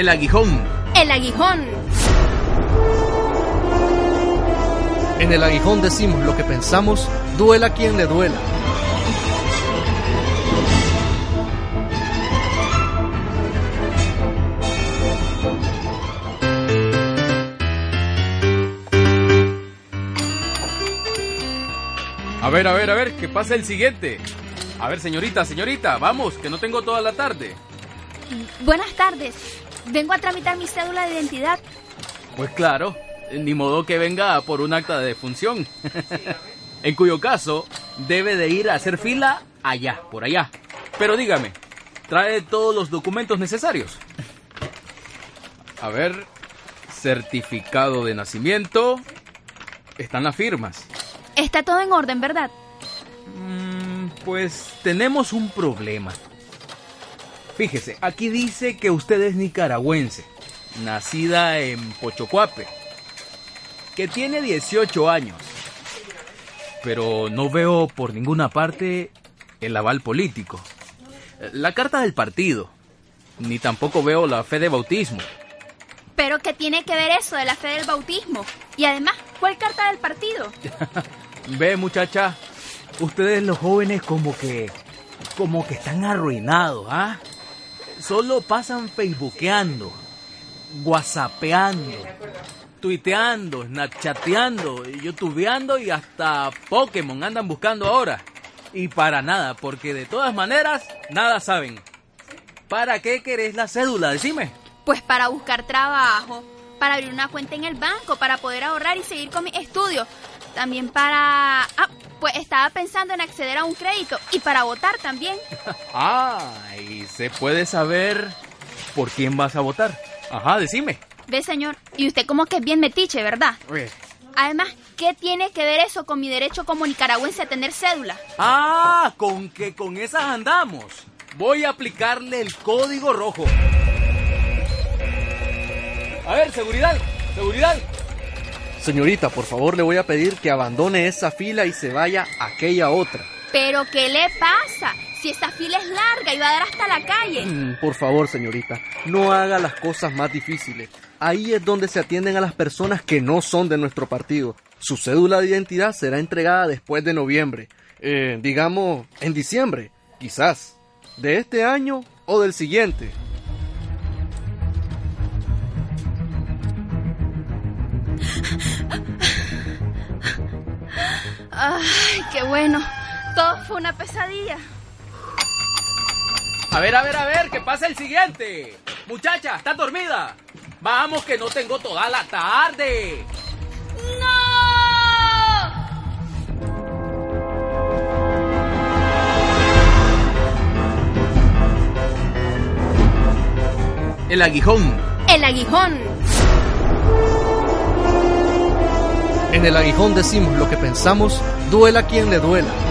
El aguijón. El aguijón. En el aguijón decimos lo que pensamos, duela quien le duela. A ver, a ver, a ver, que pasa el siguiente. A ver, señorita, señorita, vamos, que no tengo toda la tarde. Buenas tardes. Vengo a tramitar mi cédula de identidad. Pues claro, ni modo que venga por un acta de defunción. en cuyo caso, debe de ir a hacer fila allá, por allá. Pero dígame, ¿trae todos los documentos necesarios? A ver, certificado de nacimiento. Están las firmas. Está todo en orden, ¿verdad? Mm, pues tenemos un problema. Fíjese, aquí dice que usted es nicaragüense, nacida en Pochocuape, que tiene 18 años. Pero no veo por ninguna parte el aval político, la carta del partido, ni tampoco veo la fe de bautismo. ¿Pero qué tiene que ver eso de la fe del bautismo? Y además, ¿cuál carta del partido? Ve, muchacha, ustedes los jóvenes como que como que están arruinados, ¿ah? Solo pasan facebookeando, whatsappeando, tuiteando, snapchateando, youtubeando y hasta Pokémon andan buscando ahora. Y para nada, porque de todas maneras, nada saben. ¿Para qué querés la cédula? Decime. Pues para buscar trabajo, para abrir una cuenta en el banco, para poder ahorrar y seguir con mis estudios. También para... Ah, pues estaba pensando en acceder a un crédito y para votar también. ah, y se puede saber por quién vas a votar. Ajá, decime. Ve, señor, y usted como que es bien metiche, ¿verdad? Además, ¿qué tiene que ver eso con mi derecho como nicaragüense a tener cédula? Ah, con que con esas andamos. Voy a aplicarle el código rojo. A ver, seguridad, seguridad. Señorita, por favor le voy a pedir que abandone esa fila y se vaya a aquella otra. ¿Pero qué le pasa? Si esta fila es larga y va a dar hasta la calle. Mm, por favor, señorita, no haga las cosas más difíciles. Ahí es donde se atienden a las personas que no son de nuestro partido. Su cédula de identidad será entregada después de noviembre. Eh, digamos, en diciembre, quizás. De este año o del siguiente. Ay, qué bueno. Todo fue una pesadilla. A ver, a ver, a ver, que pasa el siguiente. Muchacha, ¿estás dormida? Vamos, que no tengo toda la tarde. ¡No! El aguijón. El aguijón. En el aguijón decimos lo que pensamos, duela quien le duela.